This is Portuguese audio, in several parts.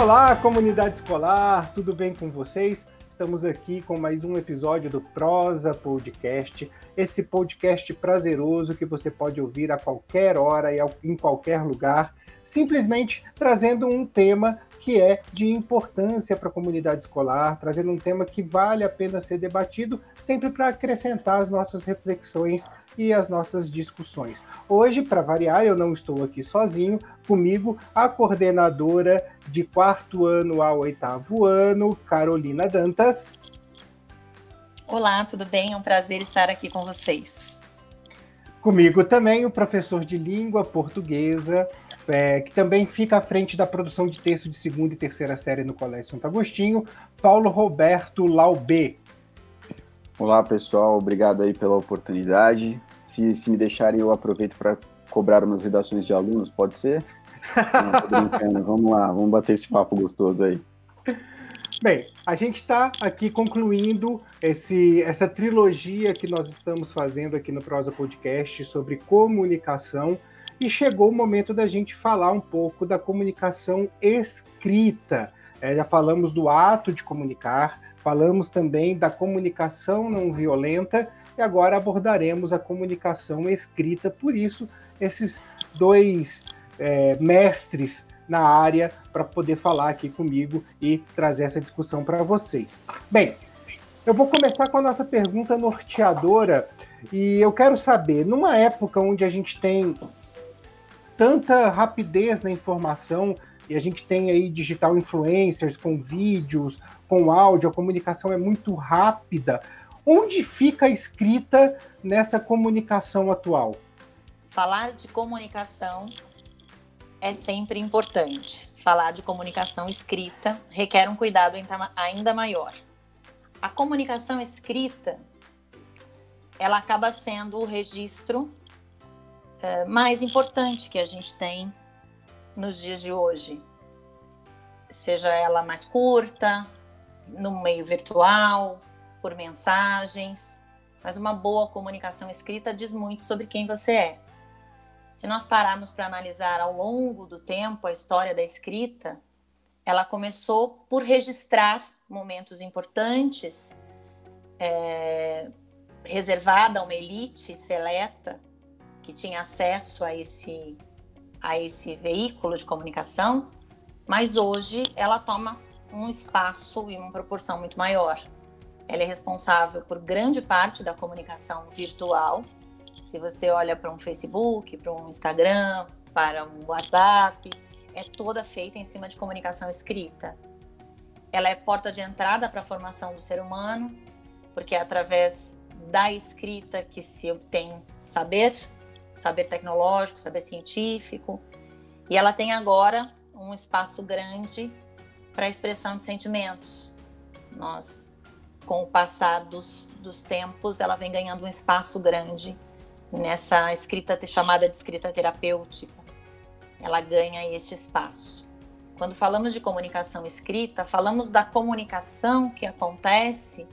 Olá, comunidade escolar, tudo bem com vocês? Estamos aqui com mais um episódio do Prosa Podcast, esse podcast prazeroso que você pode ouvir a qualquer hora e em qualquer lugar, simplesmente trazendo um tema que é de importância para a comunidade escolar, trazendo um tema que vale a pena ser debatido, sempre para acrescentar as nossas reflexões e as nossas discussões. Hoje, para variar, eu não estou aqui sozinho, comigo a coordenadora de quarto ano ao oitavo ano, Carolina Dantas. Olá, tudo bem? É um prazer estar aqui com vocês. Comigo também o professor de língua portuguesa, é, que também fica à frente da produção de texto de segunda e terceira série no Colégio Santo Agostinho, Paulo Roberto Laubê. Olá, pessoal, obrigado aí pela oportunidade. Se, se me deixarem, eu aproveito para cobrar umas redações de alunos, pode ser? Não, vamos lá, vamos bater esse papo gostoso aí. Bem, a gente está aqui concluindo esse, essa trilogia que nós estamos fazendo aqui no Prosa Podcast sobre comunicação e chegou o momento da gente falar um pouco da comunicação escrita. É, já falamos do ato de comunicar, falamos também da comunicação não violenta e agora abordaremos a comunicação escrita. Por isso, esses dois é, mestres na área para poder falar aqui comigo e trazer essa discussão para vocês. Bem, eu vou começar com a nossa pergunta norteadora e eu quero saber, numa época onde a gente tem tanta rapidez na informação e a gente tem aí digital influencers com vídeos, com áudio, a comunicação é muito rápida. Onde fica escrita nessa comunicação atual? Falar de comunicação é sempre importante. Falar de comunicação escrita requer um cuidado ainda maior. A comunicação escrita ela acaba sendo o registro é, mais importante que a gente tem nos dias de hoje. Seja ela mais curta, no meio virtual, por mensagens, mas uma boa comunicação escrita diz muito sobre quem você é. Se nós pararmos para analisar ao longo do tempo a história da escrita, ela começou por registrar momentos importantes, é, reservada a uma elite seleta que tinha acesso a esse, a esse veículo de comunicação, mas hoje ela toma um espaço e uma proporção muito maior. Ela é responsável por grande parte da comunicação virtual. Se você olha para um Facebook, para um Instagram, para um WhatsApp, é toda feita em cima de comunicação escrita. Ela é porta de entrada para a formação do ser humano, porque é através da escrita que se obtém saber, saber tecnológico, saber científico. E ela tem agora um espaço grande para a expressão de sentimentos. Nós, com o passar dos, dos tempos, ela vem ganhando um espaço grande nessa escrita chamada de escrita terapêutica. Ela ganha este espaço. Quando falamos de comunicação escrita, falamos da comunicação que acontece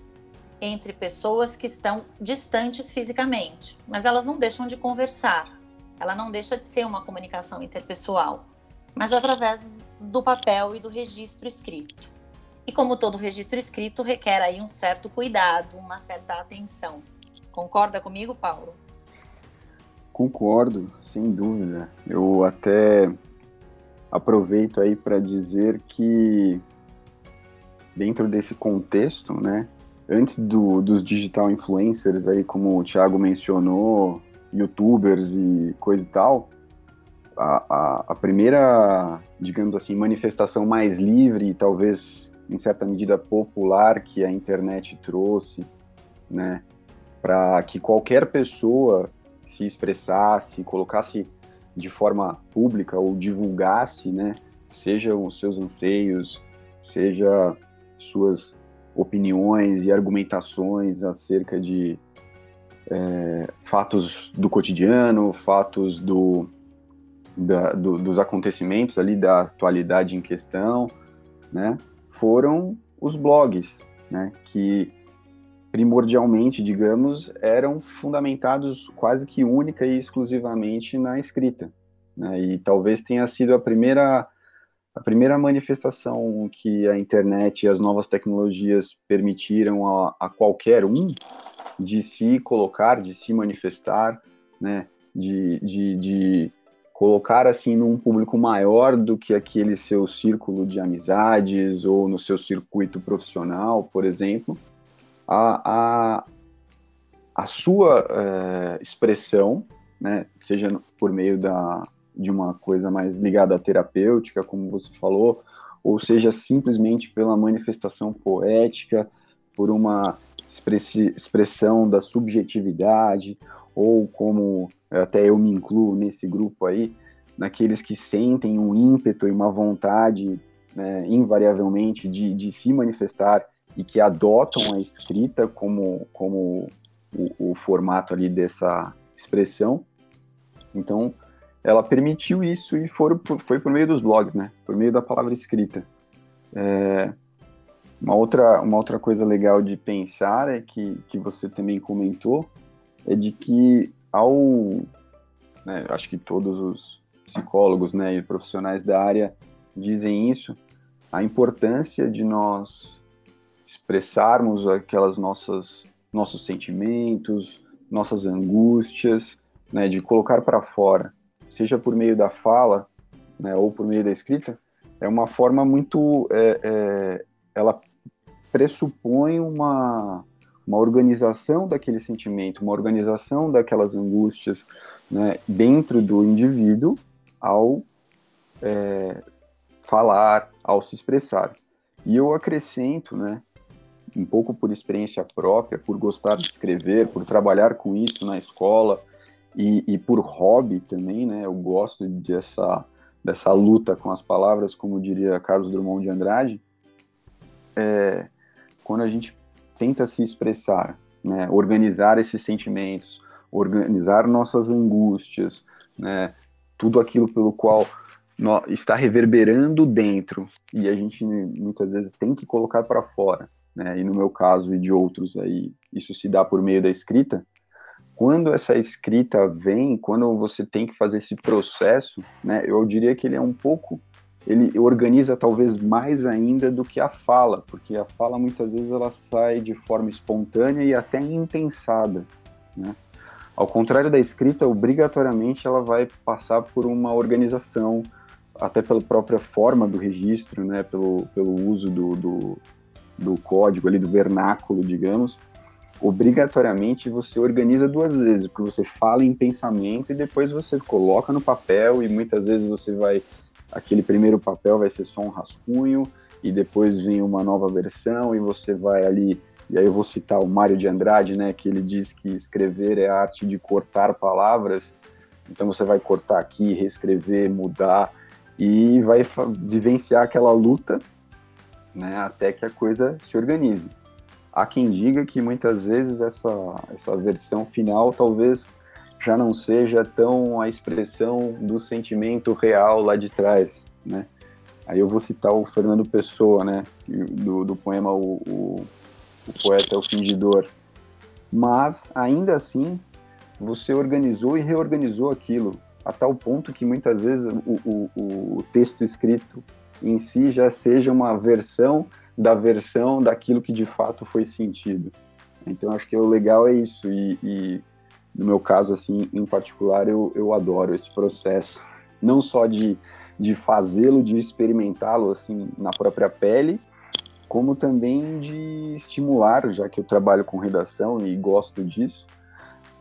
entre pessoas que estão distantes fisicamente, mas elas não deixam de conversar. Ela não deixa de ser uma comunicação interpessoal, mas através do papel e do registro escrito. E como todo registro escrito requer aí um certo cuidado, uma certa atenção. Concorda comigo, Paulo? Concordo, sem dúvida. Eu até aproveito aí para dizer que dentro desse contexto, né, antes do, dos digital influencers aí, como o Thiago mencionou, youtubers e coisa e tal, a, a, a, primeira, digamos assim, manifestação mais livre talvez em certa medida popular que a internet trouxe, né, para que qualquer pessoa se expressasse, colocasse de forma pública ou divulgasse, né, sejam os seus anseios, seja suas opiniões e argumentações acerca de é, fatos do cotidiano, fatos do, da, do, dos acontecimentos ali da atualidade em questão, né, foram os blogs, né, que primordialmente, digamos, eram fundamentados quase que única e exclusivamente na escrita, né, e talvez tenha sido a primeira a primeira manifestação que a internet e as novas tecnologias permitiram a, a qualquer um de se colocar, de se manifestar, né, de, de, de colocar assim num público maior do que aquele seu círculo de amizades ou no seu circuito profissional, por exemplo, a, a, a sua é, expressão, né, seja por meio da, de uma coisa mais ligada à terapêutica, como você falou, ou seja simplesmente pela manifestação poética, por uma expressão da subjetividade, ou como até eu me incluo nesse grupo aí, naqueles que sentem um ímpeto e uma vontade, né, invariavelmente, de, de se manifestar e que adotam a escrita como, como o, o formato ali dessa expressão. Então, ela permitiu isso e foi, foi por meio dos blogs, né? Por meio da palavra escrita. É, uma, outra, uma outra coisa legal de pensar é que, que você também comentou, é de que ao, né, acho que todos os psicólogos né, e profissionais da área dizem isso, a importância de nós expressarmos aquelas nossas nossos sentimentos, nossas angústias, né, de colocar para fora, seja por meio da fala, né, ou por meio da escrita, é uma forma muito, é, é, ela pressupõe uma uma organização daquele sentimento, uma organização daquelas angústias né, dentro do indivíduo ao é, falar, ao se expressar. E eu acrescento, né, um pouco por experiência própria, por gostar de escrever, por trabalhar com isso na escola e, e por hobby também, né, eu gosto dessa, dessa luta com as palavras, como diria Carlos Drummond de Andrade, é, quando a gente tenta se expressar, né, organizar esses sentimentos, organizar nossas angústias, né, tudo aquilo pelo qual está reverberando dentro e a gente muitas vezes tem que colocar para fora, né? E no meu caso e de outros aí, isso se dá por meio da escrita. Quando essa escrita vem, quando você tem que fazer esse processo, né? Eu diria que ele é um pouco ele organiza talvez mais ainda do que a fala, porque a fala muitas vezes ela sai de forma espontânea e até impensada, né? Ao contrário da escrita, obrigatoriamente ela vai passar por uma organização, até pela própria forma do registro, né? Pelo, pelo uso do, do, do código ali, do vernáculo, digamos, obrigatoriamente você organiza duas vezes, porque você fala em pensamento e depois você coloca no papel e muitas vezes você vai aquele primeiro papel vai ser só um rascunho e depois vem uma nova versão e você vai ali e aí eu vou citar o Mário de Andrade, né, que ele diz que escrever é a arte de cortar palavras. Então você vai cortar aqui, reescrever, mudar e vai vivenciar aquela luta, né, até que a coisa se organize. Há quem diga que muitas vezes essa essa versão final talvez já não seja tão a expressão do sentimento real lá de trás, né? Aí eu vou citar o Fernando Pessoa, né? Do, do poema o, o, o Poeta é o Fingidor. Mas, ainda assim, você organizou e reorganizou aquilo, a tal ponto que muitas vezes o, o, o texto escrito em si já seja uma versão da versão daquilo que de fato foi sentido. Então, acho que o legal é isso. E, e no meu caso, assim, em particular, eu, eu adoro esse processo. Não só de, de fazê-lo, de experimentá-lo, assim, na própria pele, como também de estimular, já que eu trabalho com redação e gosto disso,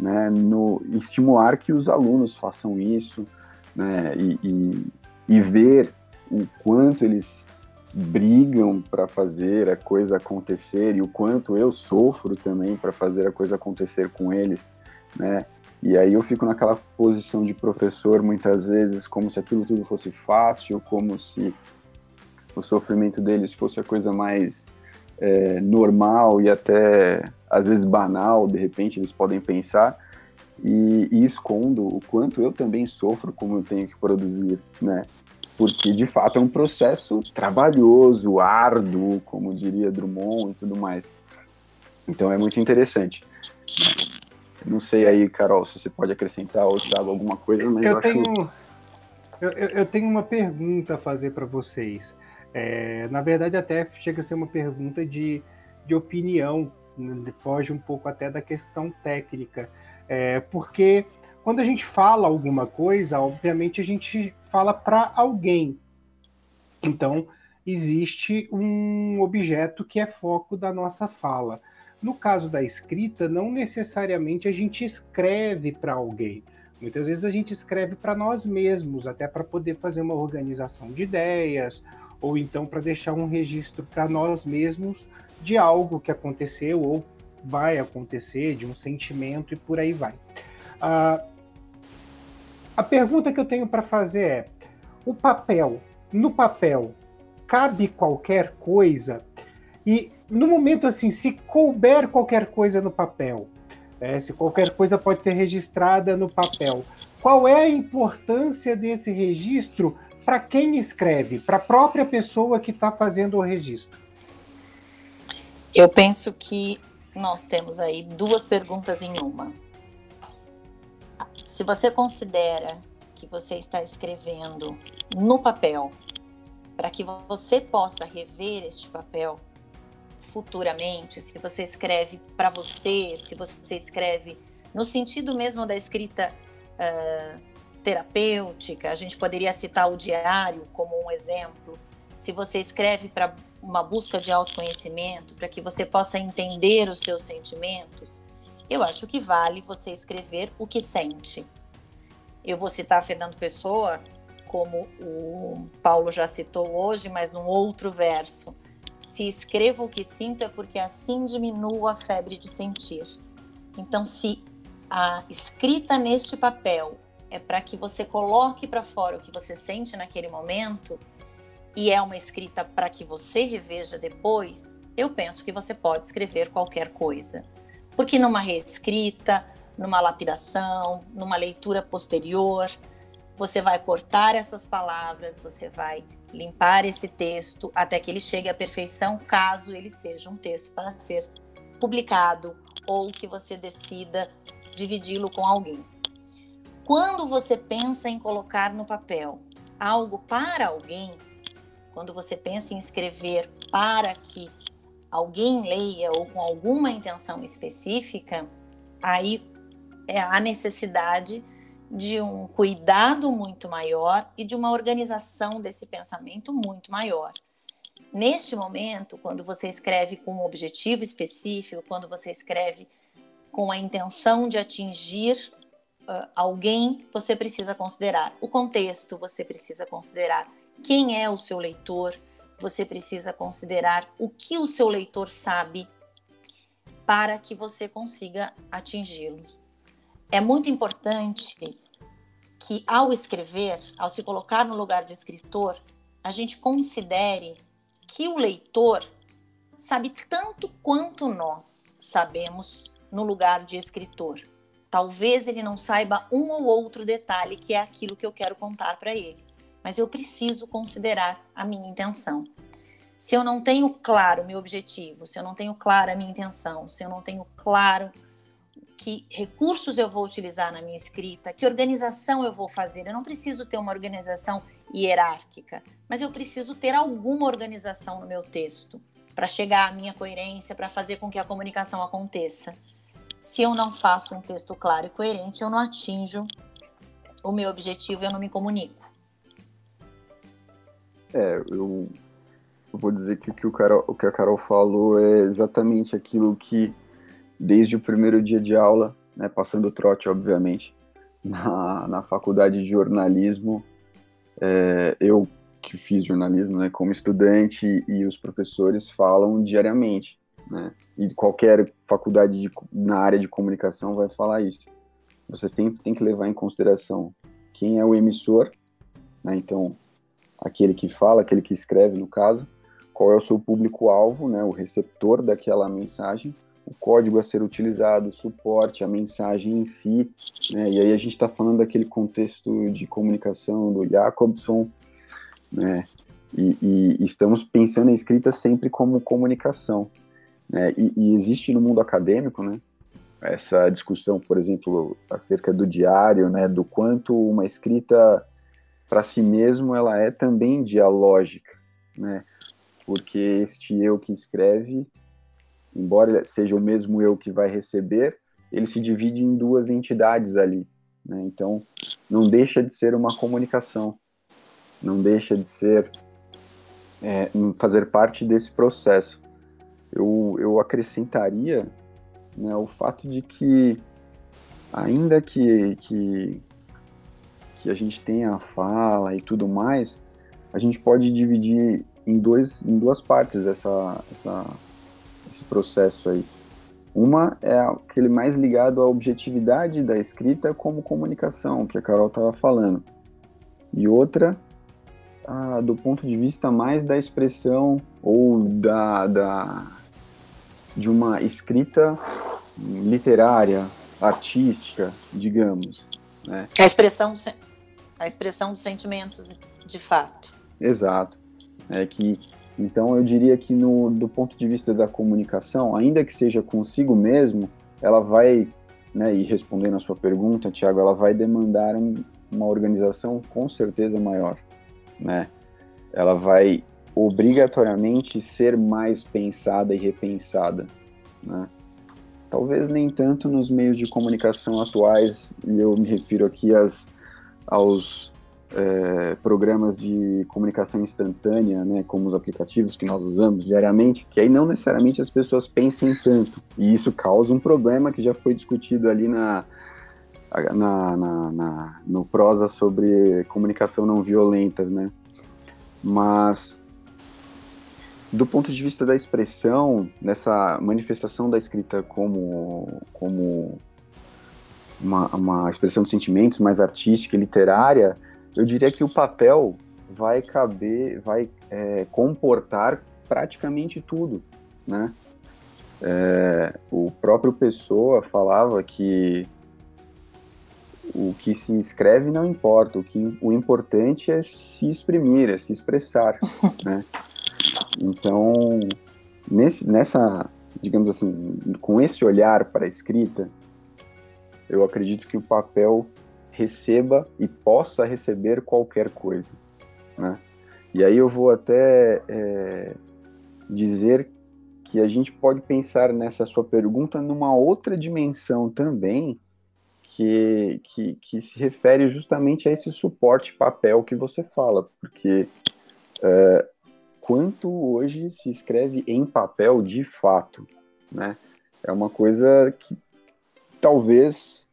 né, no, estimular que os alunos façam isso, né, e, e, e ver o quanto eles brigam para fazer a coisa acontecer e o quanto eu sofro também para fazer a coisa acontecer com eles né? E aí eu fico naquela posição de professor muitas vezes, como se aquilo tudo fosse fácil, como se o sofrimento deles fosse a coisa mais é, normal e até às vezes banal, de repente eles podem pensar, e, e, escondo o quanto eu também sofro como eu tenho que produzir, né? Porque de fato é um processo trabalhoso, árduo, como diria Drummond e tudo mais. Então é muito interessante. Não sei aí, Carol, se você pode acrescentar ou Thiago alguma coisa, mas eu, eu tenho... Eu, eu tenho uma pergunta a fazer para vocês. É, na verdade, até chega a ser uma pergunta de, de opinião, né, foge um pouco até da questão técnica. É, porque quando a gente fala alguma coisa, obviamente a gente fala para alguém. Então, existe um objeto que é foco da nossa fala. No caso da escrita, não necessariamente a gente escreve para alguém. Muitas vezes a gente escreve para nós mesmos, até para poder fazer uma organização de ideias, ou então para deixar um registro para nós mesmos de algo que aconteceu ou vai acontecer, de um sentimento e por aí vai. Ah, a pergunta que eu tenho para fazer é: o papel, no papel, cabe qualquer coisa? E no momento assim, se couber qualquer coisa no papel, é, se qualquer coisa pode ser registrada no papel, qual é a importância desse registro para quem escreve, para a própria pessoa que está fazendo o registro? Eu penso que nós temos aí duas perguntas em uma. Se você considera que você está escrevendo no papel, para que você possa rever este papel futuramente, se você escreve para você, se você escreve no sentido mesmo da escrita uh, terapêutica, a gente poderia citar o diário como um exemplo. Se você escreve para uma busca de autoconhecimento, para que você possa entender os seus sentimentos, eu acho que vale você escrever o que sente. Eu vou citar Fernando Pessoa, como o Paulo já citou hoje, mas num outro verso. Se escrevo o que sinto é porque assim diminuo a febre de sentir. Então, se a escrita neste papel é para que você coloque para fora o que você sente naquele momento e é uma escrita para que você reveja depois, eu penso que você pode escrever qualquer coisa. Porque numa reescrita, numa lapidação, numa leitura posterior, você vai cortar essas palavras, você vai limpar esse texto até que ele chegue à perfeição, caso ele seja um texto para ser publicado ou que você decida dividi-lo com alguém. Quando você pensa em colocar no papel algo para alguém, quando você pensa em escrever para que alguém leia ou com alguma intenção específica, aí é a necessidade de um cuidado muito maior e de uma organização desse pensamento muito maior. Neste momento, quando você escreve com um objetivo específico, quando você escreve com a intenção de atingir uh, alguém, você precisa considerar o contexto, você precisa considerar quem é o seu leitor, você precisa considerar o que o seu leitor sabe para que você consiga atingi-los. É muito importante que, ao escrever, ao se colocar no lugar de escritor, a gente considere que o leitor sabe tanto quanto nós sabemos no lugar de escritor. Talvez ele não saiba um ou outro detalhe que é aquilo que eu quero contar para ele mas eu preciso considerar a minha intenção. Se eu não tenho claro meu objetivo, se eu não tenho clara a minha intenção, se eu não tenho claro que recursos eu vou utilizar na minha escrita, que organização eu vou fazer, eu não preciso ter uma organização hierárquica, mas eu preciso ter alguma organização no meu texto para chegar à minha coerência, para fazer com que a comunicação aconteça. Se eu não faço um texto claro e coerente, eu não atinjo o meu objetivo, eu não me comunico. É, eu, vou dizer que o que, o, Carol, o que a Carol falou é exatamente aquilo que, desde o primeiro dia de aula, né, passando trote, obviamente, na, na faculdade de jornalismo, é, eu que fiz jornalismo né, como estudante e os professores falam diariamente. Né, e qualquer faculdade de, na área de comunicação vai falar isso. Vocês têm, têm que levar em consideração quem é o emissor, né, então aquele que fala, aquele que escreve, no caso, qual é o seu público-alvo, né, o receptor daquela mensagem, o código a ser utilizado, o suporte, a mensagem em si, né, e aí a gente está falando daquele contexto de comunicação do Jacobson, né, e, e, estamos pensando em escrita sempre como comunicação, né, e, e existe no mundo acadêmico, né, essa discussão, por exemplo, acerca do diário, né, do quanto uma escrita para si mesmo, ela é também dialógica, né? Porque este eu que escreve, embora seja o mesmo eu que vai receber, ele se divide em duas entidades ali, né? Então, não deixa de ser uma comunicação, não deixa de ser é, fazer parte desse processo. Eu, eu acrescentaria né, o fato de que, ainda que, que, que a gente tenha a fala e tudo mais, a gente pode dividir em, dois, em duas partes essa, essa, esse processo aí. Uma é aquele mais ligado à objetividade da escrita como comunicação, que a Carol estava falando. E outra, ah, do ponto de vista mais da expressão ou da, da de uma escrita literária, artística, digamos. Né? A expressão, a expressão dos sentimentos, de fato. Exato. É que então, eu diria que no, do ponto de vista da comunicação, ainda que seja consigo mesmo, ela vai, né, e respondendo a sua pergunta, Tiago, ela vai demandar um, uma organização com certeza maior, né? Ela vai obrigatoriamente ser mais pensada e repensada, né? Talvez nem tanto nos meios de comunicação atuais, e eu me refiro aqui às, aos é, programas de comunicação instantânea, né, como os aplicativos que nós usamos diariamente, que aí não necessariamente as pessoas pensem tanto. E isso causa um problema que já foi discutido ali na, na, na, na no prosa sobre comunicação não violenta, né? Mas do ponto de vista da expressão, nessa manifestação da escrita como, como uma, uma expressão de sentimentos mais artística e literária, eu diria que o papel vai caber, vai é, comportar praticamente tudo, né? É, o próprio Pessoa falava que o que se escreve não importa, o que o importante é se exprimir, é se expressar, né? Então, nesse, nessa, digamos assim, com esse olhar para a escrita, eu acredito que o papel receba e possa receber qualquer coisa, né? E aí eu vou até é, dizer que a gente pode pensar nessa sua pergunta numa outra dimensão também, que, que, que se refere justamente a esse suporte papel que você fala, porque é, quanto hoje se escreve em papel de fato, né? É uma coisa que talvez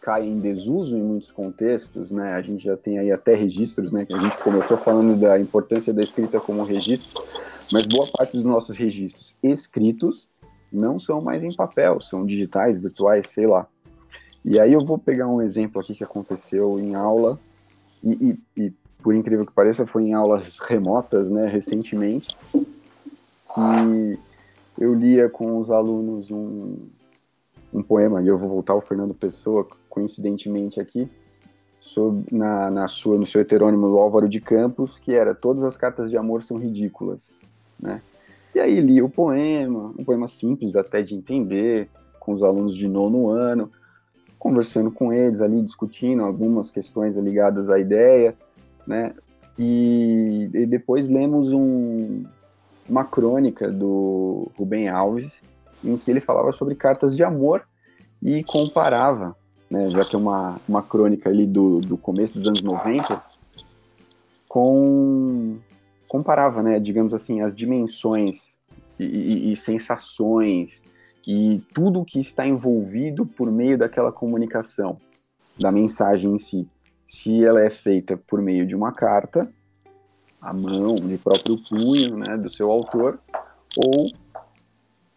cai em desuso em muitos contextos, né? A gente já tem aí até registros, né? Que a gente começou falando da importância da escrita como registro, mas boa parte dos nossos registros escritos não são mais em papel, são digitais, virtuais, sei lá. E aí eu vou pegar um exemplo aqui que aconteceu em aula e, e, e por incrível que pareça, foi em aulas remotas, né, recentemente, que eu lia com os alunos um, um poema, e eu vou voltar ao Fernando Pessoa, coincidentemente aqui, sobre, na, na sua, no seu heterônimo do Álvaro de Campos, que era Todas as cartas de amor são ridículas, né? E aí li o poema, um poema simples até de entender, com os alunos de nono ano, conversando com eles ali, discutindo algumas questões ligadas à ideia, né? E, e depois lemos um, uma crônica do Rubem Alves, em que ele falava sobre cartas de amor e comparava, né, já que é uma, uma crônica ali do, do começo dos anos 90, com comparava, né, digamos assim, as dimensões e, e, e sensações e tudo que está envolvido por meio daquela comunicação, da mensagem em si. Se ela é feita por meio de uma carta, à mão, de próprio punho, né, do seu autor, ou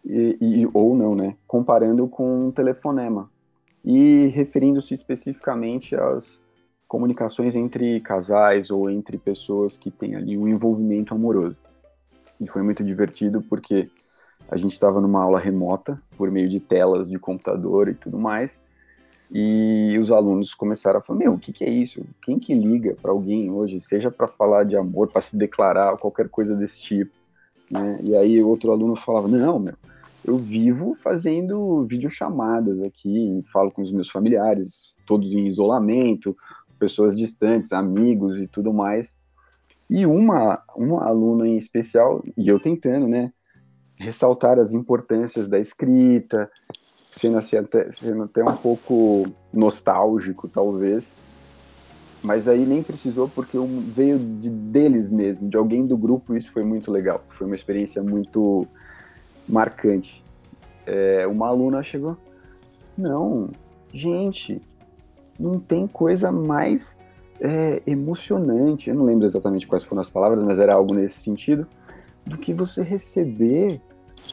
e, e, ou não, né? Comparando com um telefonema e referindo-se especificamente às comunicações entre casais ou entre pessoas que têm ali um envolvimento amoroso. E foi muito divertido porque a gente estava numa aula remota por meio de telas de computador e tudo mais. E os alunos começaram a falar: Meu, o que, que é isso? Quem que liga para alguém hoje, seja para falar de amor, para se declarar, qualquer coisa desse tipo? Né? E aí outro aluno falava: Não, meu, eu vivo fazendo videochamadas aqui, falo com os meus familiares, todos em isolamento, pessoas distantes, amigos e tudo mais. E uma, uma aluna em especial, e eu tentando, né, ressaltar as importâncias da escrita, sendo, assim, até, sendo até um pouco nostálgico, talvez, mas aí nem precisou porque veio de, deles mesmo, de alguém do grupo, isso foi muito legal, foi uma experiência muito marcante. É, uma aluna chegou, não, gente, não tem coisa mais é, emocionante, eu não lembro exatamente quais foram as palavras, mas era algo nesse sentido, do que você receber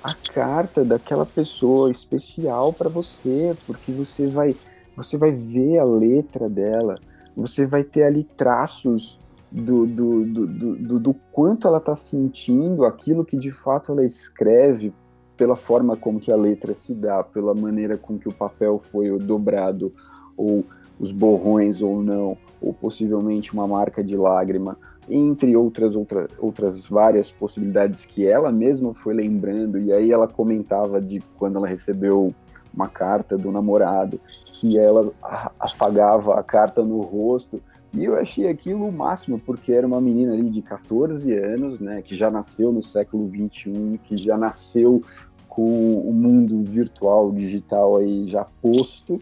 a carta daquela pessoa especial para você, porque você vai você vai ver a letra dela, você vai ter ali traços do, do, do, do, do quanto ela está sentindo aquilo que de fato ela escreve, pela forma como que a letra se dá, pela maneira com que o papel foi dobrado, ou os borrões ou não, ou possivelmente uma marca de lágrima, entre outras, outra, outras várias possibilidades que ela mesma foi lembrando, e aí ela comentava de quando ela recebeu uma carta do namorado, que ela apagava a carta no rosto, e eu achei aquilo o máximo, porque era uma menina ali de 14 anos, né, que já nasceu no século 21, que já nasceu com o mundo virtual, digital aí já posto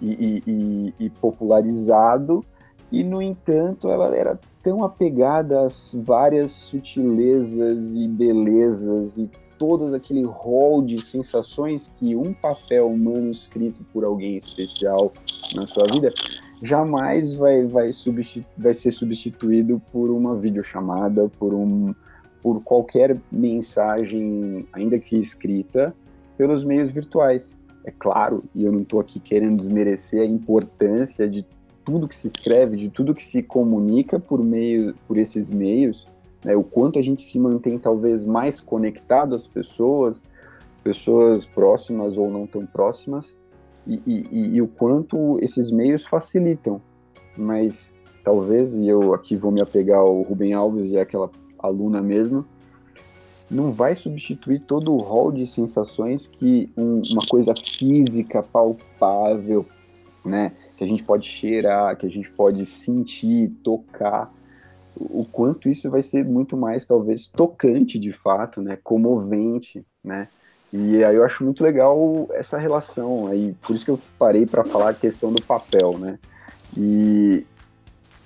e, e, e popularizado, e no entanto ela era tão apegada às várias sutilezas e belezas e todo aquele rol de sensações que um papel manuscrito por alguém especial na sua vida jamais vai, vai, vai ser substituído por uma videochamada, por, um, por qualquer mensagem, ainda que escrita, pelos meios virtuais. É claro, e eu não estou aqui querendo desmerecer a importância de tudo que se escreve, de tudo que se comunica por meio por esses meios, né, o quanto a gente se mantém talvez mais conectado às pessoas, pessoas próximas ou não tão próximas, e, e, e o quanto esses meios facilitam. Mas talvez, e eu aqui vou me apegar ao Rubem Alves e aquela aluna mesmo, não vai substituir todo o rol de sensações que um, uma coisa física, palpável, né, que a gente pode cheirar, que a gente pode sentir, tocar, o quanto isso vai ser muito mais, talvez, tocante de fato, né, comovente, né, e aí eu acho muito legal essa relação aí, por isso que eu parei para falar a questão do papel, né, e,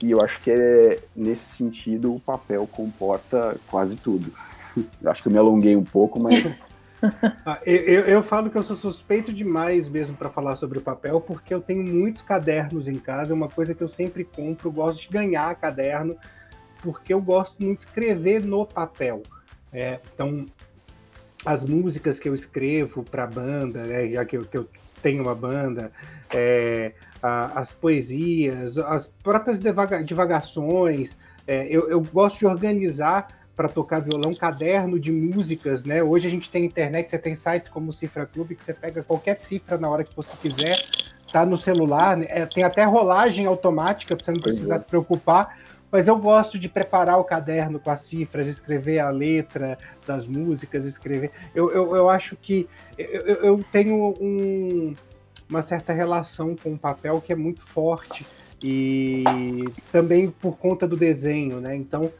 e eu acho que é nesse sentido o papel comporta quase tudo. Eu acho que eu me alonguei um pouco, mas Ah, eu, eu, falo que eu sou suspeito demais mesmo para falar sobre o papel, porque eu tenho muitos cadernos em casa, é uma coisa que eu sempre compro, gosto de ganhar caderno, porque eu gosto muito de escrever no papel. É, então, as músicas que eu escrevo para a banda, né, já que eu, que eu, tenho uma banda, é, a, as poesias, as próprias devaga, divagações, é, eu, eu gosto de organizar para tocar violão, caderno de músicas, né? Hoje a gente tem internet, você tem sites como o Cifra Clube, que você pega qualquer cifra na hora que você quiser, tá no celular, né? é, tem até rolagem automática para você não precisar é. se preocupar. Mas eu gosto de preparar o caderno com as cifras, escrever a letra das músicas, escrever. Eu, eu, eu acho que eu, eu tenho um, uma certa relação com o papel que é muito forte e também por conta do desenho, né? Então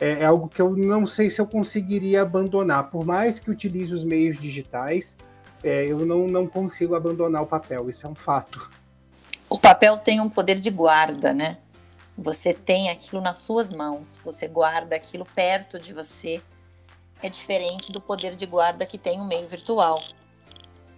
é, é, algo que eu não sei se eu conseguiria abandonar. Por mais que utilize os meios digitais, é, eu não, não consigo abandonar o papel, isso é um fato. O papel tem um poder de guarda, né? Você tem aquilo nas suas mãos, você guarda aquilo perto de você. É diferente do poder de guarda que tem o meio virtual.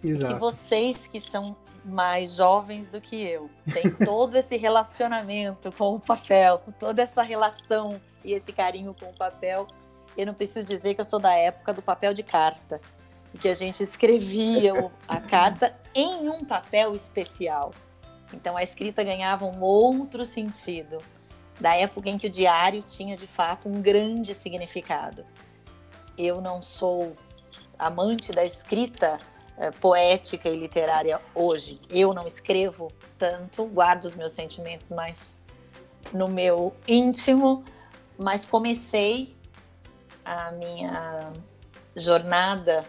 Exato. se vocês que são mais jovens do que eu têm todo esse relacionamento com o papel, toda essa relação e esse carinho com o papel. Eu não preciso dizer que eu sou da época do papel de carta, que a gente escrevia a carta em um papel especial. Então a escrita ganhava um outro sentido, da época em que o diário tinha de fato um grande significado. Eu não sou amante da escrita poética e literária hoje. Eu não escrevo tanto, guardo os meus sentimentos mais no meu íntimo, mas comecei a minha jornada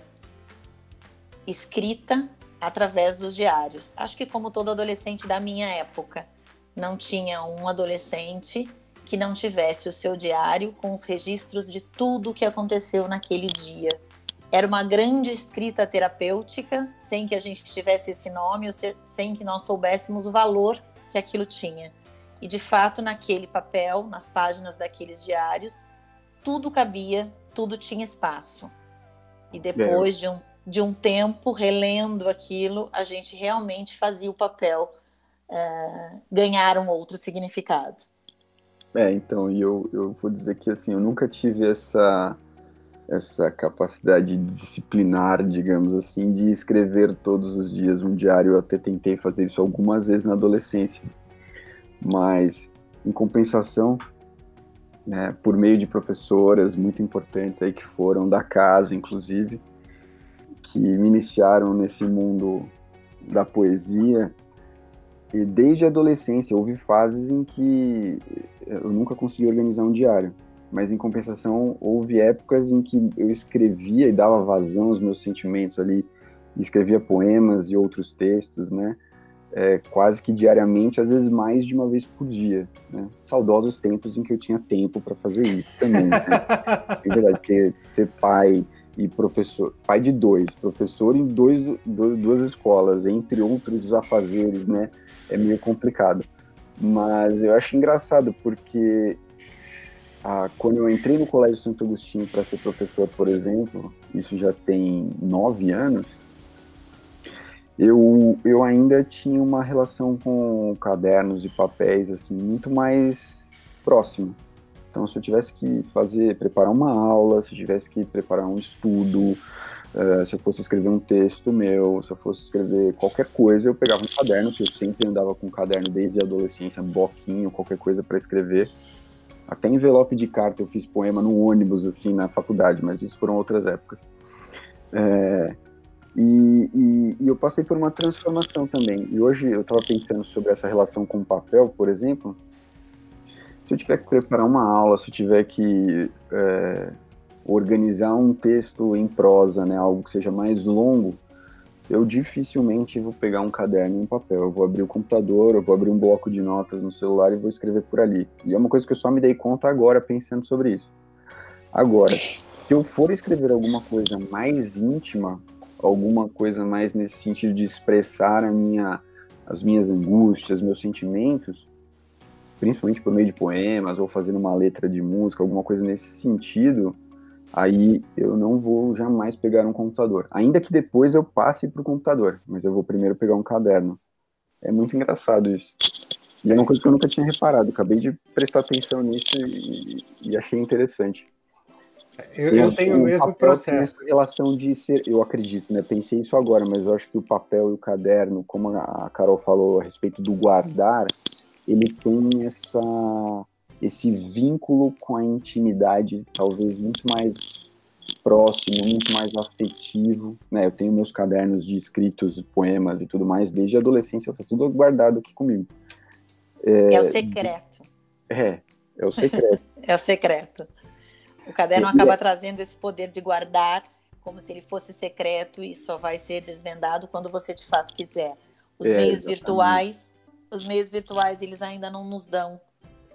escrita através dos diários. Acho que como todo adolescente da minha época, não tinha um adolescente que não tivesse o seu diário com os registros de tudo o que aconteceu naquele dia. Era uma grande escrita terapêutica, sem que a gente tivesse esse nome, ou sem que nós soubéssemos o valor que aquilo tinha. E de fato, naquele papel, nas páginas daqueles diários, tudo cabia, tudo tinha espaço. E depois é. de, um, de um tempo relendo aquilo, a gente realmente fazia o papel uh, ganhar um outro significado. É, então, e eu, eu vou dizer que assim, eu nunca tive essa essa capacidade disciplinar, digamos assim, de escrever todos os dias um diário. Eu até tentei fazer isso algumas vezes na adolescência, mas em compensação, né, por meio de professoras muito importantes aí que foram da casa, inclusive, que me iniciaram nesse mundo da poesia, e desde a adolescência houve fases em que eu nunca consegui organizar um diário, mas em compensação houve épocas em que eu escrevia e dava vazão aos meus sentimentos ali, escrevia poemas e outros textos, né? É, quase que diariamente, às vezes mais de uma vez por dia. Né? Saudosos tempos em que eu tinha tempo para fazer isso também. Né? é verdade, porque ser pai e professor, pai de dois, professor em dois, duas escolas, entre outros afazeres, né? é meio complicado. Mas eu acho engraçado porque ah, quando eu entrei no Colégio Santo Agostinho para ser professor, por exemplo, isso já tem nove anos, eu, eu ainda tinha uma relação com cadernos e papéis assim muito mais próxima. Então, se eu tivesse que fazer, preparar uma aula, se eu tivesse que preparar um estudo, Uh, se eu fosse escrever um texto meu, se eu fosse escrever qualquer coisa, eu pegava um caderno, que eu sempre andava com um caderno desde a adolescência, bloquinho, qualquer coisa para escrever. Até envelope de carta eu fiz poema no ônibus, assim, na faculdade, mas isso foram outras épocas. É, e, e, e, eu passei por uma transformação também. E hoje eu estava pensando sobre essa relação com o papel, por exemplo. Se eu tiver que preparar uma aula, se eu tiver que é, organizar um texto em prosa, né, algo que seja mais longo, eu dificilmente vou pegar um caderno e um papel. Eu vou abrir o computador, eu vou abrir um bloco de notas no celular e vou escrever por ali. E é uma coisa que eu só me dei conta agora pensando sobre isso. Agora, se eu for escrever alguma coisa mais íntima, alguma coisa mais nesse sentido de expressar a minha, as minhas angústias, meus sentimentos, principalmente por meio de poemas ou fazendo uma letra de música, alguma coisa nesse sentido, aí eu não vou jamais pegar um computador. Ainda que depois eu passe para o computador, mas eu vou primeiro pegar um caderno. É muito engraçado isso. E é uma coisa que eu nunca tinha reparado. Acabei de prestar atenção nisso e, e achei interessante. Eu, eu tenho o mesmo processo. Essa relação de ser, eu acredito, né? Pensei isso agora, mas eu acho que o papel e o caderno, como a Carol falou a respeito do guardar, ele tem essa esse vínculo com a intimidade, talvez muito mais próximo, muito mais afetivo, né? Eu tenho meus cadernos de escritos, poemas e tudo mais desde a adolescência, está tudo guardado aqui comigo. É, é o secreto. É, é o secreto. é o secreto. O caderno acaba é... trazendo esse poder de guardar como se ele fosse secreto e só vai ser desvendado quando você de fato quiser. Os é, meios exatamente. virtuais, os meios virtuais eles ainda não nos dão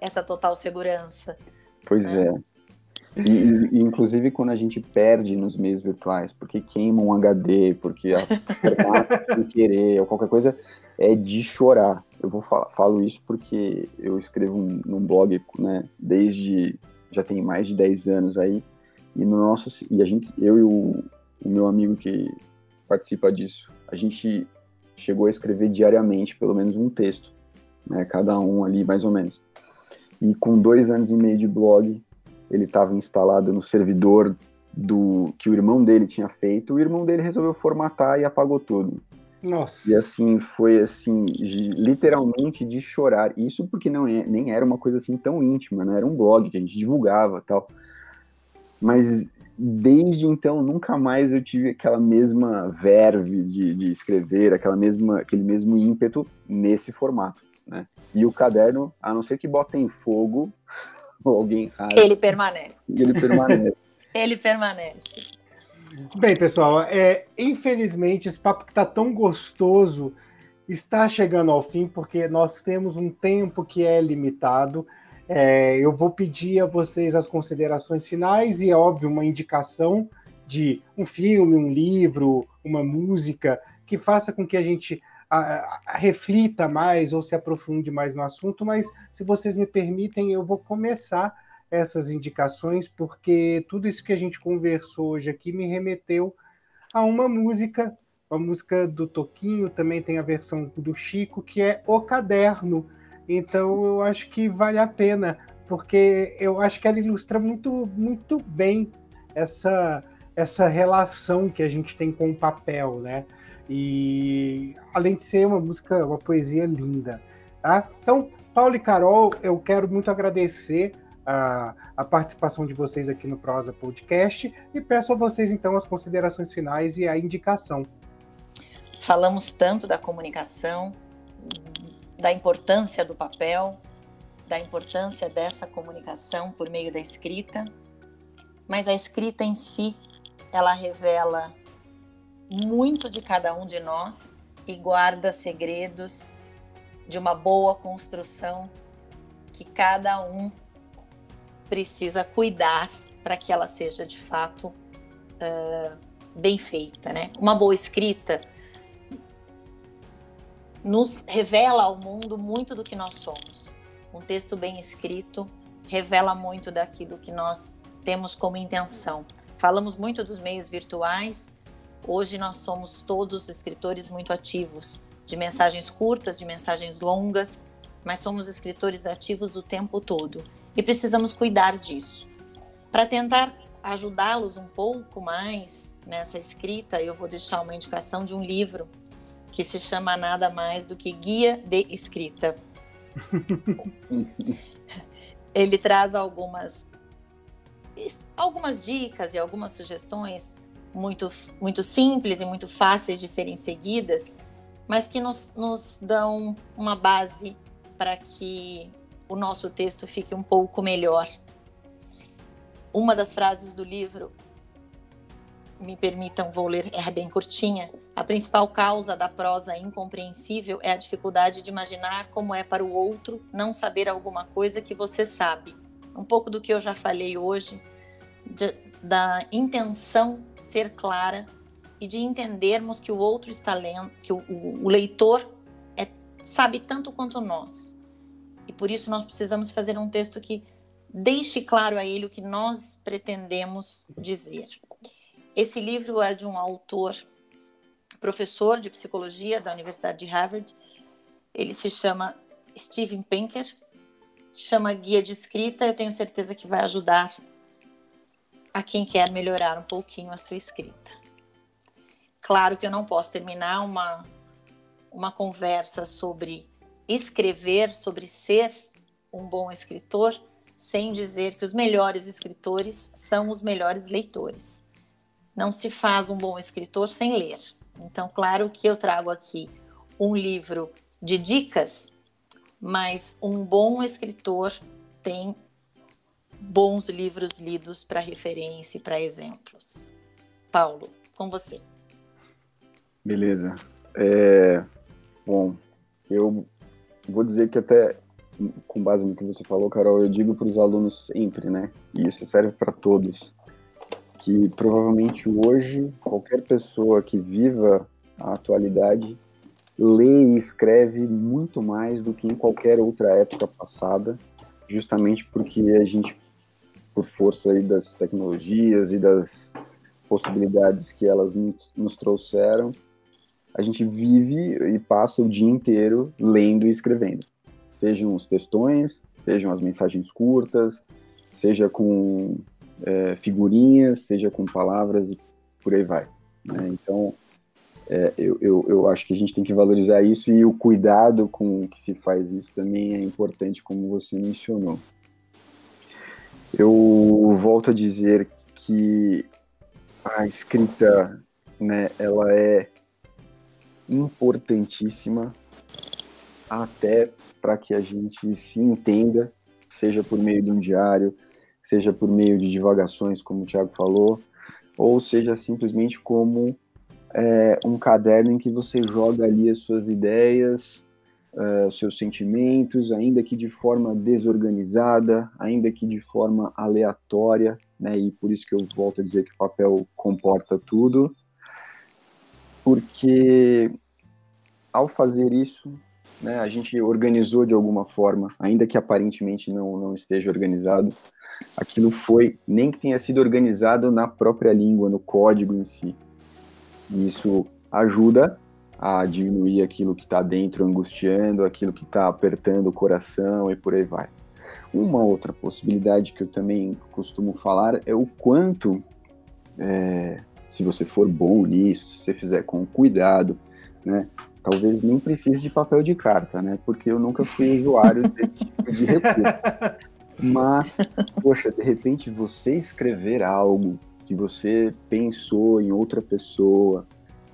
essa total segurança. Pois né? é. E, e, inclusive quando a gente perde nos meios virtuais, porque queima um HD, porque a sem querer, ou qualquer coisa, é de chorar. Eu vou falar, falo isso porque eu escrevo um, num blog, né, desde já tem mais de 10 anos aí, e no nosso e a gente, eu e o, o meu amigo que participa disso, a gente chegou a escrever diariamente pelo menos um texto, né, cada um ali mais ou menos. E com dois anos e meio de blog, ele estava instalado no servidor do que o irmão dele tinha feito. O irmão dele resolveu formatar e apagou tudo. Nossa. E assim, foi assim, literalmente de chorar. Isso porque não é, nem era uma coisa assim tão íntima, né? Era um blog que a gente divulgava tal. Mas desde então, nunca mais eu tive aquela mesma verve de, de escrever, aquela mesma, aquele mesmo ímpeto nesse formato né? E o caderno, a não ser que botem fogo ou alguém rasgue, ele permanece. Ele permanece. ele permanece. Bem, pessoal, é, infelizmente esse papo que tá tão gostoso está chegando ao fim, porque nós temos um tempo que é limitado. É, eu vou pedir a vocês as considerações finais e, é óbvio, uma indicação de um filme, um livro, uma música que faça com que a gente a, a, reflita mais ou se aprofunde mais no assunto, mas se vocês me permitem, eu vou começar essas indicações, porque tudo isso que a gente conversou hoje aqui me remeteu a uma música, a música do Toquinho, também tem a versão do Chico, que é O Caderno. Então eu acho que vale a pena, porque eu acho que ela ilustra muito, muito bem essa, essa relação que a gente tem com o papel, né? E além de ser uma música, uma poesia linda. Tá? Então, Paulo e Carol, eu quero muito agradecer a, a, participação de vocês aqui no Prosa Podcast e peço a vocês então as considerações finais e a indicação. Falamos tanto da comunicação, da importância do papel, da importância dessa comunicação por meio da escrita, mas a escrita em si, ela revela muito de cada um de nós e guarda segredos de uma boa construção que cada um precisa cuidar para que ela seja de fato uh, bem feita, né? Uma boa escrita nos revela ao mundo muito do que nós somos. Um texto bem escrito revela muito daquilo que nós temos como intenção. Falamos muito dos meios virtuais. Hoje nós somos todos escritores muito ativos, de mensagens curtas, de mensagens longas, mas somos escritores ativos o tempo todo e precisamos cuidar disso. Para tentar ajudá-los um pouco mais nessa escrita, eu vou deixar uma indicação de um livro que se chama nada mais do que Guia de Escrita. Ele traz algumas algumas dicas e algumas sugestões muito muito simples e muito fáceis de serem seguidas, mas que nos, nos dão uma base para que o nosso texto fique um pouco melhor. Uma das frases do livro, me permitam, vou ler, é bem curtinha. A principal causa da prosa incompreensível é a dificuldade de imaginar como é para o outro não saber alguma coisa que você sabe. Um pouco do que eu já falei hoje, de, da intenção ser clara e de entendermos que o outro está lendo, que o, o, leitor é, sabe tanto quanto nós. E por isso nós precisamos fazer um texto que deixe claro a ele o que nós pretendemos dizer. Esse livro é de um autor, professor de psicologia da Universidade de Harvard. Ele se chama Steven Pinker, chama Guia de Escrita. Eu tenho certeza que vai ajudar a quem quer melhorar um pouquinho a sua escrita. Claro que eu não posso terminar uma, uma conversa sobre escrever, sobre ser um bom escritor, sem dizer que os melhores escritores são os melhores leitores. Não se faz um bom escritor sem ler. Então, claro que eu trago aqui um livro de dicas, mas um bom escritor tem bons livros lidos para referência e para exemplos. Paulo, com você. Beleza. É, bom, eu vou dizer que até com base no que você falou, Carol, eu digo para os alunos sempre, né? E isso serve para todos, que provavelmente hoje qualquer pessoa que viva a atualidade lê e escreve muito mais do que em qualquer outra época passada, justamente porque a gente, por força aí das tecnologias e das possibilidades que elas nos trouxeram, a gente vive e passa o dia inteiro lendo e escrevendo. Sejam os textões, sejam as mensagens curtas, seja com é, figurinhas, seja com palavras e por aí vai. Né? Então, é, eu, eu, eu acho que a gente tem que valorizar isso e o cuidado com que se faz isso também é importante, como você mencionou. Eu volto a dizer que a escrita, né, ela é importantíssima até para que a gente se entenda, seja por meio de um diário, seja por meio de divagações, como o Thiago falou, ou seja simplesmente como é, um caderno em que você joga ali as suas ideias, uh, os seus sentimentos, ainda que de forma desorganizada, ainda que de forma aleatória, né? E por isso que eu volto a dizer que o papel comporta tudo, porque ao fazer isso, né, a gente organizou de alguma forma, ainda que aparentemente não, não esteja organizado, aquilo foi, nem que tenha sido organizado na própria língua, no código em si. E isso ajuda a diminuir aquilo que está dentro angustiando, aquilo que está apertando o coração e por aí vai. Uma outra possibilidade que eu também costumo falar é o quanto, é, se você for bom nisso, se você fizer com cuidado, né, talvez nem precise de papel de carta, né? Porque eu nunca fui usuário desse tipo de recurso. Mas, poxa, de repente você escrever algo que você pensou em outra pessoa,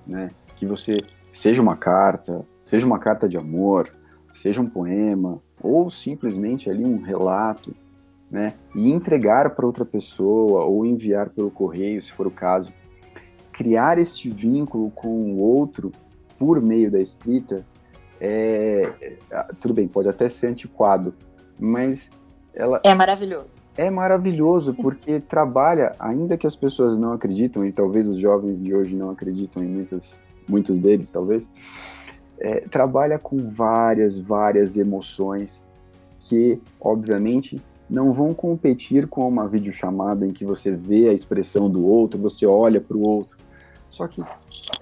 né? Que você seja uma carta, seja uma carta de amor, seja um poema ou simplesmente ali um relato, né? E entregar para outra pessoa ou enviar pelo correio, se for o caso, criar este vínculo com o outro por meio da escrita, é, é, tudo bem, pode até ser antiquado, mas ela é maravilhoso. É maravilhoso porque trabalha, ainda que as pessoas não acreditam e talvez os jovens de hoje não acreditam em muitos, muitos deles, talvez, é, trabalha com várias, várias emoções que, obviamente, não vão competir com uma videochamada em que você vê a expressão do outro, você olha para o outro. Só que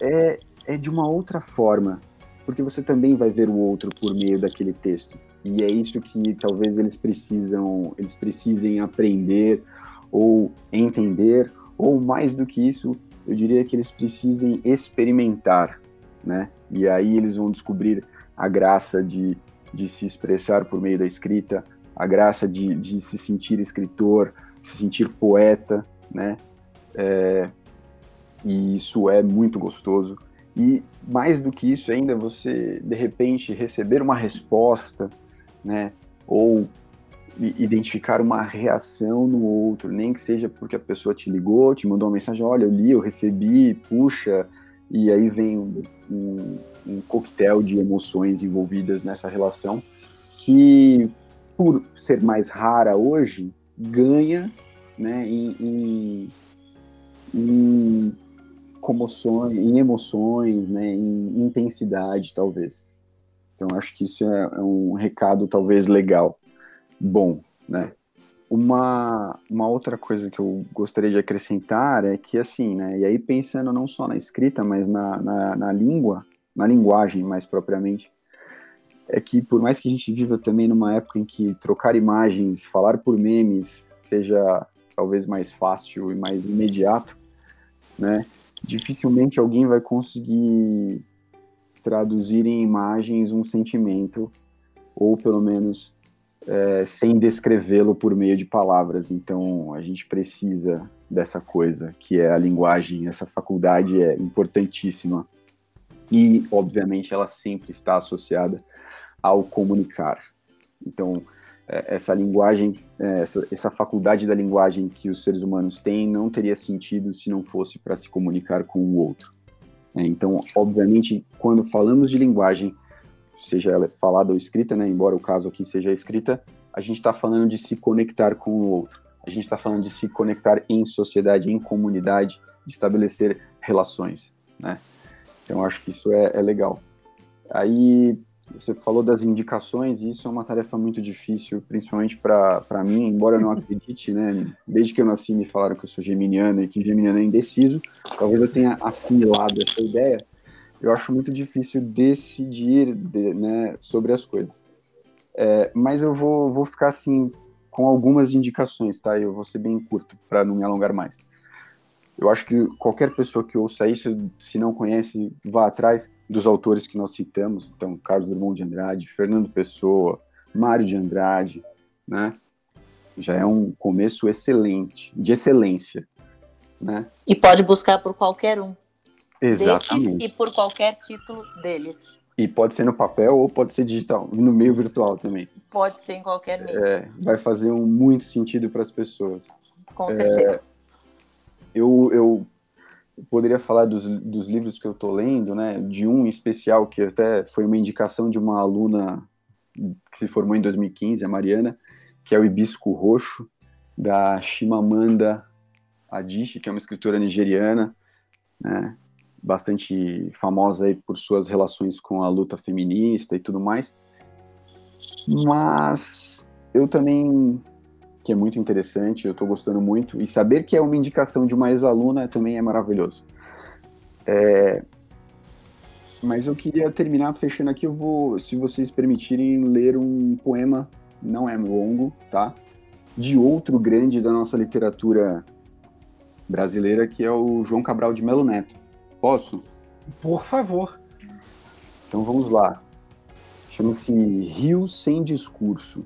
é, é de uma outra forma, porque você também vai ver o outro por meio daquele texto. E é isso que talvez eles precisam, eles precisem aprender ou entender, ou mais do que isso, eu diria que eles precisem experimentar, né? E aí eles vão descobrir a graça de, de se expressar por meio da escrita, a graça de, de se sentir escritor, se sentir poeta, né? É, e isso é muito gostoso. E mais do que isso ainda, você de repente receber uma resposta, né? Ou identificar uma reação no outro, nem que seja porque a pessoa te ligou, te mandou uma mensagem, olha, eu li, eu recebi, puxa, e aí vem um, um, um coquetel de emoções envolvidas nessa relação que, por ser mais rara hoje, ganha né, em, em, em comoções, em emoções, né, em intensidade, talvez. Então, acho que isso é, é um recado, talvez, legal, bom, né? Uma, uma outra coisa que eu gostaria de acrescentar é que, assim, né, e aí pensando não só na escrita, mas na, na, na língua, na linguagem mais propriamente, é que por mais que a gente viva também numa época em que trocar imagens, falar por memes, seja talvez mais fácil e mais imediato, né? dificilmente alguém vai conseguir traduzir em imagens um sentimento, ou pelo menos é, sem descrevê-lo por meio de palavras. Então a gente precisa dessa coisa que é a linguagem, essa faculdade é importantíssima. E, obviamente, ela sempre está associada ao comunicar. Então, é, essa linguagem, é, essa, essa faculdade da linguagem que os seres humanos têm não teria sentido se não fosse para se comunicar com o outro. É, então, obviamente, quando falamos de linguagem, seja ela falada ou escrita, né, embora o caso aqui seja escrita, a gente está falando de se conectar com o outro. A gente está falando de se conectar em sociedade, em comunidade, de estabelecer relações, né? Então, acho que isso é, é legal. Aí, você falou das indicações, e isso é uma tarefa muito difícil, principalmente para mim, embora eu não acredite, né? Desde que eu nasci, me falaram que eu sou geminiano e que geminiano é indeciso. Talvez eu tenha assimilado essa ideia. Eu acho muito difícil decidir de, né, sobre as coisas. É, mas eu vou, vou ficar assim com algumas indicações, tá? Eu vou ser bem curto para não me alongar mais. Eu acho que qualquer pessoa que ouça isso, se não conhece, vá atrás dos autores que nós citamos. Então, Carlos Drummond de Andrade, Fernando Pessoa, Mário de Andrade, né? Já é um começo excelente, de excelência, né? E pode buscar por qualquer um. Exatamente. Desses e por qualquer título deles. E pode ser no papel ou pode ser digital, no meio virtual também. Pode ser em qualquer meio. É, vai fazer um, muito sentido para as pessoas. Com certeza. É, eu, eu poderia falar dos, dos livros que eu estou lendo, né? De um em especial que até foi uma indicação de uma aluna que se formou em 2015, a Mariana, que é o Hibisco Roxo, da Shimamanda Adichie, que é uma escritora nigeriana, né? Bastante famosa aí por suas relações com a luta feminista e tudo mais. Mas eu também que é muito interessante, eu estou gostando muito, e saber que é uma indicação de uma ex-aluna também é maravilhoso. É... Mas eu queria terminar fechando aqui, eu vou, se vocês permitirem, ler um poema, não é longo, tá? De outro grande da nossa literatura brasileira, que é o João Cabral de Melo Neto. Posso? Por favor. Então vamos lá. Chama-se Rio Sem Discurso.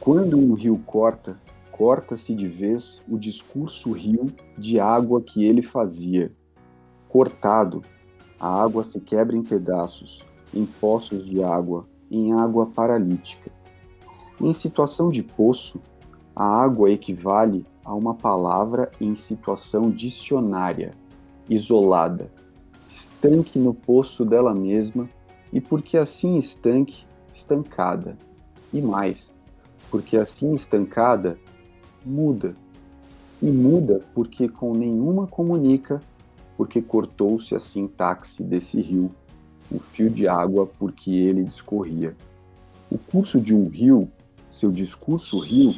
Quando um rio corta, corta-se de vez o discurso rio de água que ele fazia. Cortado, a água se quebra em pedaços, em poços de água, em água paralítica. Em situação de poço, a água equivale a uma palavra em situação dicionária, isolada, estanque no poço dela mesma, e porque assim estanque, estancada. E mais, porque assim estancada, muda. E muda porque com nenhuma comunica, porque cortou-se a sintaxe desse rio, o fio de água por que ele discorria. O curso de um rio, seu discurso rio,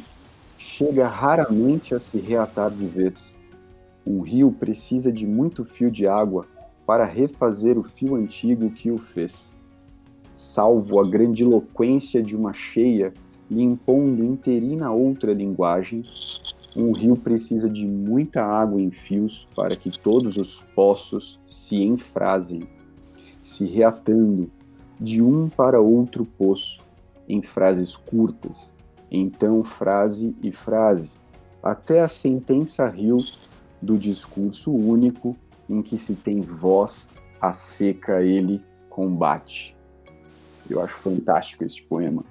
chega raramente a se reatar de vez. Um rio precisa de muito fio de água para refazer o fio antigo que o fez. Salvo a grandiloquência de uma cheia lhe impondo interina outra linguagem, um rio precisa de muita água em fios para que todos os poços se enfrasem, se reatando de um para outro poço, em frases curtas, então frase e frase, até a sentença rio do discurso único em que se tem voz, a seca ele combate. Eu acho fantástico este poema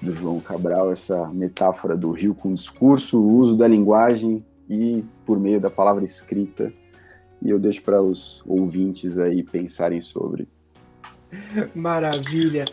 do João Cabral, essa metáfora do rio com discurso, o uso da linguagem e por meio da palavra escrita. E eu deixo para os ouvintes aí pensarem sobre. Maravilha.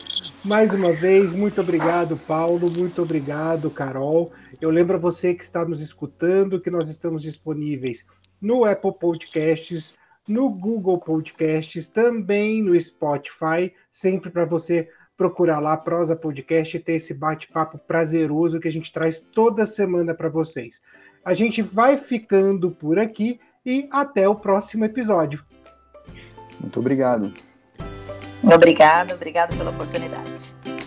Mais uma vez, muito obrigado, Paulo. Muito obrigado, Carol. Eu lembro a você que está nos escutando que nós estamos disponíveis no Apple Podcasts, no Google Podcasts, também no Spotify, sempre para você procurar lá Prosa Podcast e ter esse bate-papo prazeroso que a gente traz toda semana para vocês. A gente vai ficando por aqui e até o próximo episódio. Muito obrigado. Obrigada, obrigado pela oportunidade.